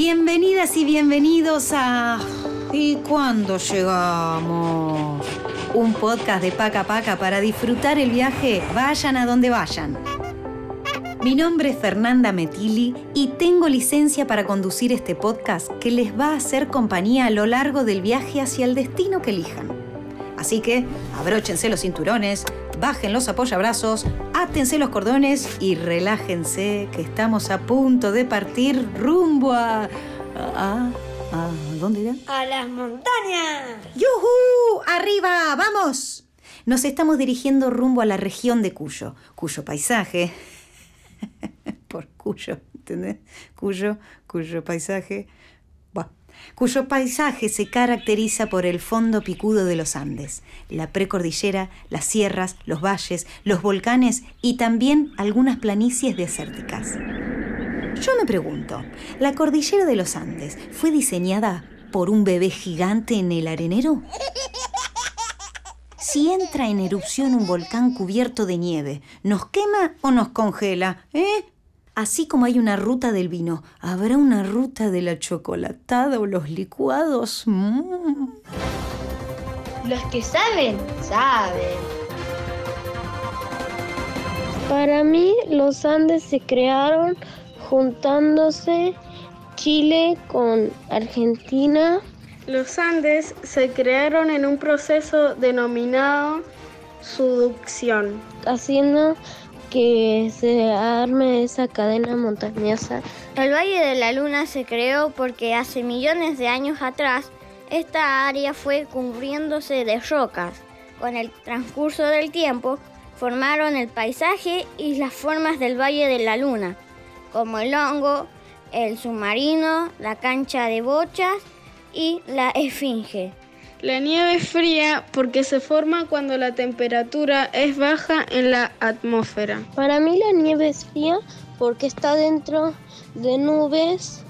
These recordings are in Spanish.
Bienvenidas y bienvenidos a... ¿Y cuándo llegamos? Un podcast de Paca Paca para disfrutar el viaje, vayan a donde vayan. Mi nombre es Fernanda Metili y tengo licencia para conducir este podcast que les va a hacer compañía a lo largo del viaje hacia el destino que elijan. Así que abróchense los cinturones, bajen los apoyabrazos, átense los cordones y relájense que estamos a punto de partir rumbo a... a, a ¿Dónde era? ¡A las montañas! ¡Yujú! ¡Arriba! ¡Vamos! Nos estamos dirigiendo rumbo a la región de Cuyo, cuyo paisaje... por Cuyo, ¿entendés? Cuyo, cuyo paisaje... Cuyo paisaje se caracteriza por el fondo picudo de los Andes, la precordillera, las sierras, los valles, los volcanes y también algunas planicies desérticas. Yo me pregunto, ¿la cordillera de los Andes fue diseñada por un bebé gigante en el arenero? Si entra en erupción un volcán cubierto de nieve, ¿nos quema o nos congela? ¿Eh? Así como hay una ruta del vino, ¿habrá una ruta de la chocolatada o los licuados? Mm. Los que saben, saben. Para mí, los Andes se crearon juntándose Chile con Argentina. Los Andes se crearon en un proceso denominado subducción. haciendo que se arme esa cadena montañosa. El Valle de la Luna se creó porque hace millones de años atrás esta área fue cubriéndose de rocas. Con el transcurso del tiempo formaron el paisaje y las formas del Valle de la Luna, como el hongo, el submarino, la cancha de bochas y la esfinge. La nieve es fría porque se forma cuando la temperatura es baja en la atmósfera. Para mí la nieve es fría porque está dentro de nubes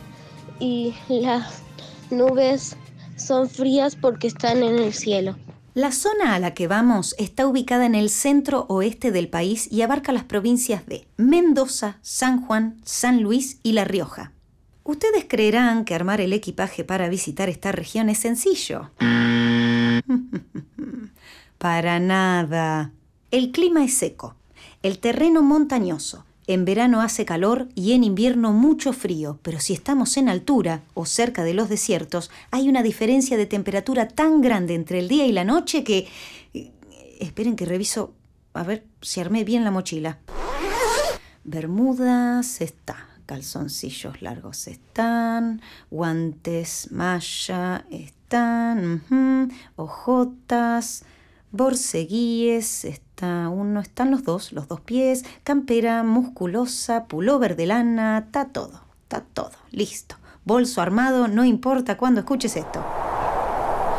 y las nubes son frías porque están en el cielo. La zona a la que vamos está ubicada en el centro oeste del país y abarca las provincias de Mendoza, San Juan, San Luis y La Rioja. Ustedes creerán que armar el equipaje para visitar esta región es sencillo. Para nada. El clima es seco, el terreno montañoso. En verano hace calor y en invierno mucho frío, pero si estamos en altura o cerca de los desiertos, hay una diferencia de temperatura tan grande entre el día y la noche que... eh, Esperen que reviso, a ver si armé bien la mochila. Bermudas está, calzoncillos largos están, guantes, malla están, ojotas, borceguíes está uno, están los dos, los dos pies, campera musculosa, pullover de lana, está todo, está todo, listo. Bolso armado, no importa cuándo escuches esto.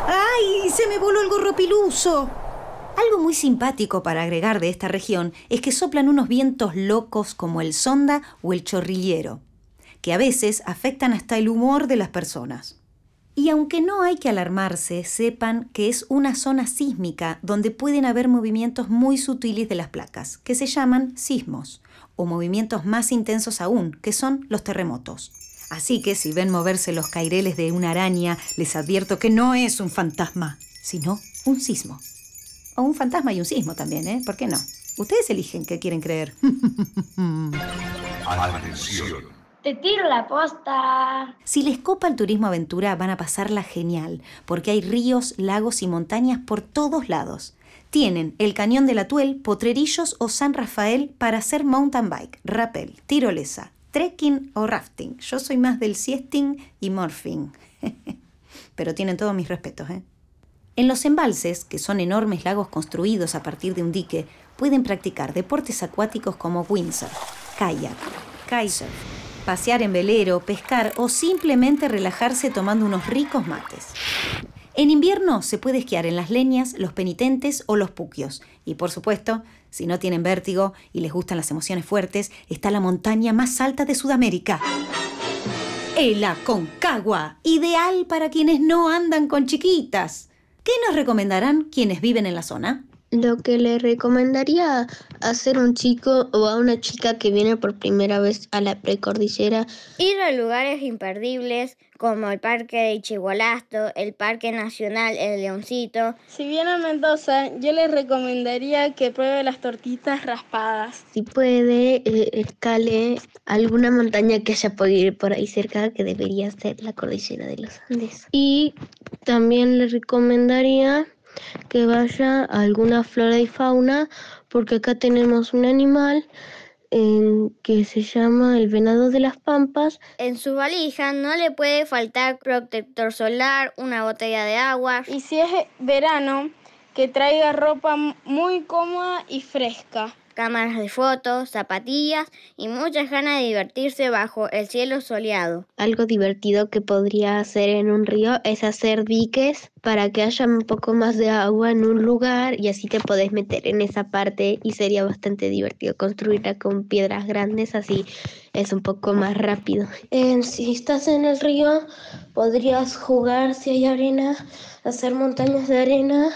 ¡Ay! Se me voló el gorro piluso. Algo muy simpático para agregar de esta región es que soplan unos vientos locos como el sonda o el chorrillero, que a veces afectan hasta el humor de las personas. Y aunque no hay que alarmarse, sepan que es una zona sísmica donde pueden haber movimientos muy sutiles de las placas, que se llaman sismos, o movimientos más intensos aún, que son los terremotos. Así que si ven moverse los caireles de una araña, les advierto que no es un fantasma, sino un sismo. O un fantasma y un sismo también, ¿eh? ¿Por qué no? Ustedes eligen qué quieren creer. Atención. Te tiro la posta. Si les copa el turismo aventura, van a pasarla genial, porque hay ríos, lagos y montañas por todos lados. Tienen el Cañón del Atuel, Potrerillos o San Rafael para hacer mountain bike, rappel, tirolesa, trekking o rafting. Yo soy más del siesting y morphing. Pero tienen todos mis respetos, ¿eh? En los embalses, que son enormes lagos construidos a partir de un dique, pueden practicar deportes acuáticos como windsurf, kayak, kitesurf, pasear en velero, pescar o simplemente relajarse tomando unos ricos mates. En invierno se puede esquiar en las leñas, los penitentes o los puquios. Y por supuesto, si no tienen vértigo y les gustan las emociones fuertes, está la montaña más alta de Sudamérica. El Aconcagua, ideal para quienes no andan con chiquitas. ¿Qué nos recomendarán quienes viven en la zona? Lo que le recomendaría hacer a un chico o a una chica que viene por primera vez a la precordillera. Ir a lugares imperdibles como el Parque de Chihualasto, el Parque Nacional El Leoncito. Si viene a Mendoza, yo le recomendaría que pruebe las tortitas raspadas. Si puede, eh, escale alguna montaña que haya podido ir por ahí cerca, que debería ser la cordillera de los Andes. Y también le recomendaría que vaya a alguna flora y fauna, porque acá tenemos un animal que se llama el venado de las pampas. En su valija no le puede faltar protector solar, una botella de agua. Y si es verano, que traiga ropa muy cómoda y fresca cámaras de fotos, zapatillas y muchas ganas de divertirse bajo el cielo soleado. Algo divertido que podría hacer en un río es hacer diques para que haya un poco más de agua en un lugar y así te podés meter en esa parte y sería bastante divertido construirla con piedras grandes, así es un poco más rápido. si estás en el río, podrías jugar si hay arena, hacer montañas de arena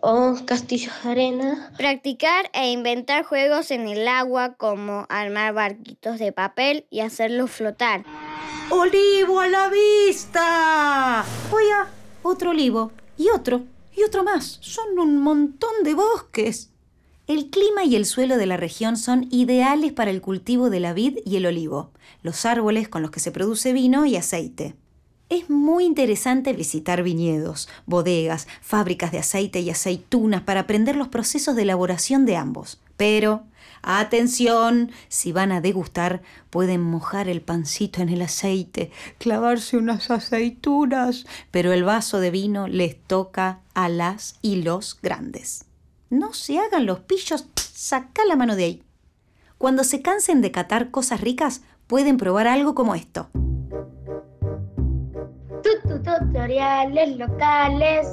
o castillos de arena. Practicar e inventar juegos en el agua como armar barquitos de papel y hacerlos flotar. ¡Olivo a la vista! Oiga, otro olivo y otro y otro más. Son un montón de bosques. El clima y el suelo de la región son ideales para el cultivo de la vid y el olivo, los árboles con los que se produce vino y aceite. Es muy interesante visitar viñedos, bodegas, fábricas de aceite y aceitunas para aprender los procesos de elaboración de ambos. Pero, atención, si van a degustar, pueden mojar el pancito en el aceite, clavarse unas aceitunas, pero el vaso de vino les toca a las y los grandes. No se hagan los pillos, saca la mano de ahí. Cuando se cansen de catar cosas ricas, pueden probar algo como esto tutoriales locales.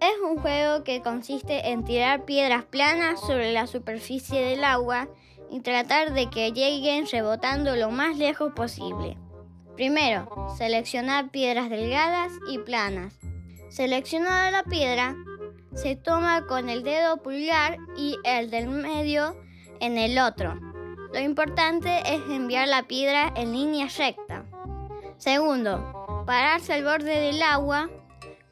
Es un juego que consiste en tirar piedras planas sobre la superficie del agua y tratar de que lleguen rebotando lo más lejos posible. Primero, seleccionar piedras delgadas y planas. Seleccionada la piedra, se toma con el dedo pulgar y el del medio en el otro. Lo importante es enviar la piedra en línea recta. Segundo, pararse al borde del agua,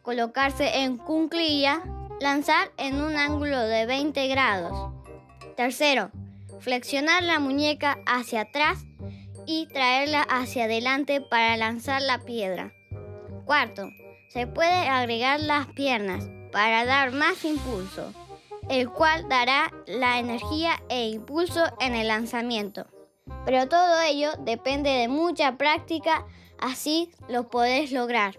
colocarse en cunclilla, lanzar en un ángulo de 20 grados. Tercero, flexionar la muñeca hacia atrás y traerla hacia adelante para lanzar la piedra. Cuarto, se puede agregar las piernas para dar más impulso, el cual dará la energía e impulso en el lanzamiento. Pero todo ello depende de mucha práctica Así lo podés lograr.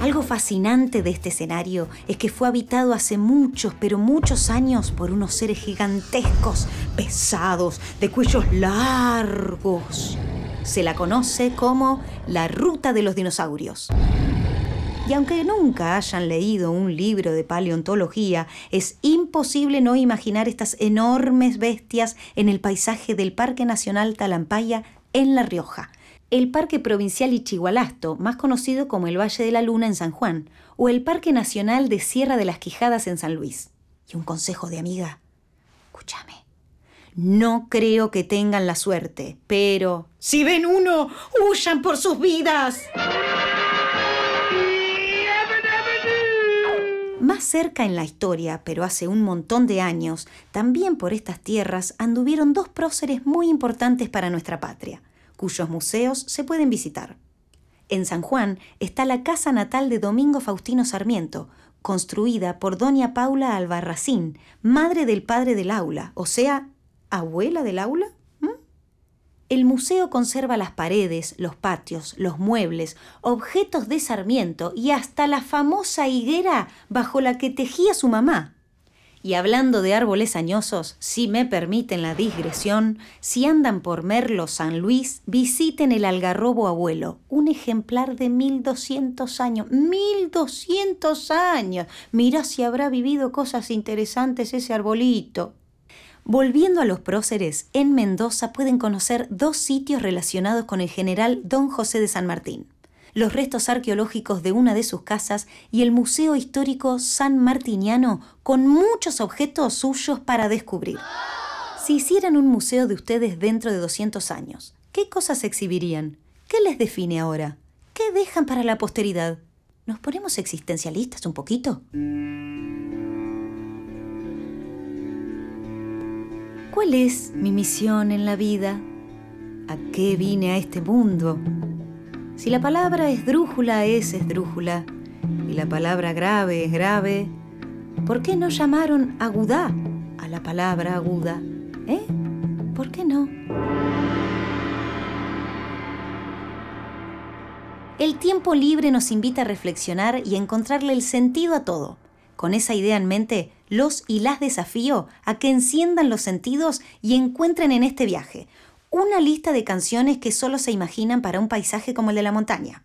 Algo fascinante de este escenario es que fue habitado hace muchos, pero muchos años por unos seres gigantescos, pesados, de cuellos largos. Se la conoce como la ruta de los dinosaurios. Y aunque nunca hayan leído un libro de paleontología, es imposible no imaginar estas enormes bestias en el paisaje del Parque Nacional Talampaya en La Rioja, el Parque Provincial Ichigualasto, más conocido como el Valle de la Luna en San Juan, o el Parque Nacional de Sierra de las Quijadas en San Luis. Y un consejo de amiga, escúchame. No creo que tengan la suerte, pero si ven uno, huyan por sus vidas. Más cerca en la historia, pero hace un montón de años, también por estas tierras anduvieron dos próceres muy importantes para nuestra patria, cuyos museos se pueden visitar. En San Juan está la casa natal de Domingo Faustino Sarmiento, construida por doña Paula Albarracín, madre del padre del aula, o sea, abuela del aula. El museo conserva las paredes, los patios, los muebles, objetos de Sarmiento y hasta la famosa higuera bajo la que tejía su mamá. Y hablando de árboles añosos, si me permiten la digresión, si andan por Merlo San Luis, visiten el algarrobo abuelo, un ejemplar de 1200 años. ¡1200 años! Mira si habrá vivido cosas interesantes ese arbolito. Volviendo a los próceres, en Mendoza pueden conocer dos sitios relacionados con el general Don José de San Martín. Los restos arqueológicos de una de sus casas y el Museo Histórico San Martiniano con muchos objetos suyos para descubrir. Si hicieran un museo de ustedes dentro de 200 años, ¿qué cosas exhibirían? ¿Qué les define ahora? ¿Qué dejan para la posteridad? ¿Nos ponemos existencialistas un poquito? ¿Cuál es mi misión en la vida? ¿A qué vine a este mundo? Si la palabra esdrújula es esdrújula y la palabra grave es grave, ¿por qué no llamaron agudá a la palabra aguda? ¿Eh? ¿Por qué no? El tiempo libre nos invita a reflexionar y a encontrarle el sentido a todo. Con esa idea en mente, los y las desafío a que enciendan los sentidos y encuentren en este viaje una lista de canciones que solo se imaginan para un paisaje como el de la montaña.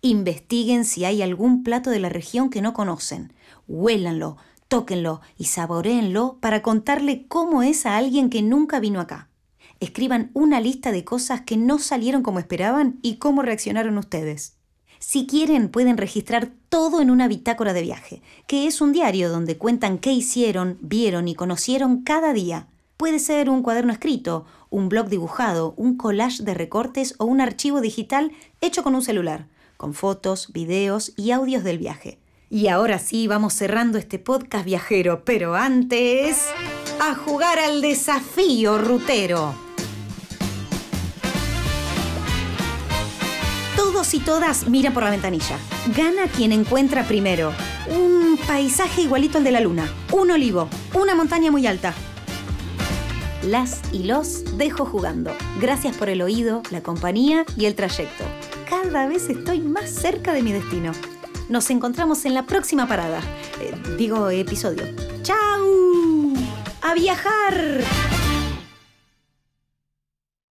Investiguen si hay algún plato de la región que no conocen. Huélanlo, tóquenlo y saboréenlo para contarle cómo es a alguien que nunca vino acá. Escriban una lista de cosas que no salieron como esperaban y cómo reaccionaron ustedes. Si quieren, pueden registrar todo en una bitácora de viaje, que es un diario donde cuentan qué hicieron, vieron y conocieron cada día. Puede ser un cuaderno escrito, un blog dibujado, un collage de recortes o un archivo digital hecho con un celular, con fotos, videos y audios del viaje. Y ahora sí, vamos cerrando este podcast viajero, pero antes... ¡A jugar al desafío rutero! Todos y todas miran por la ventanilla. Gana quien encuentra primero. Un paisaje igualito al de la luna. Un olivo. Una montaña muy alta. Las y los dejo jugando. Gracias por el oído, la compañía y el trayecto. Cada vez estoy más cerca de mi destino. Nos encontramos en la próxima parada. Eh, digo episodio. ¡Chao! ¡A viajar!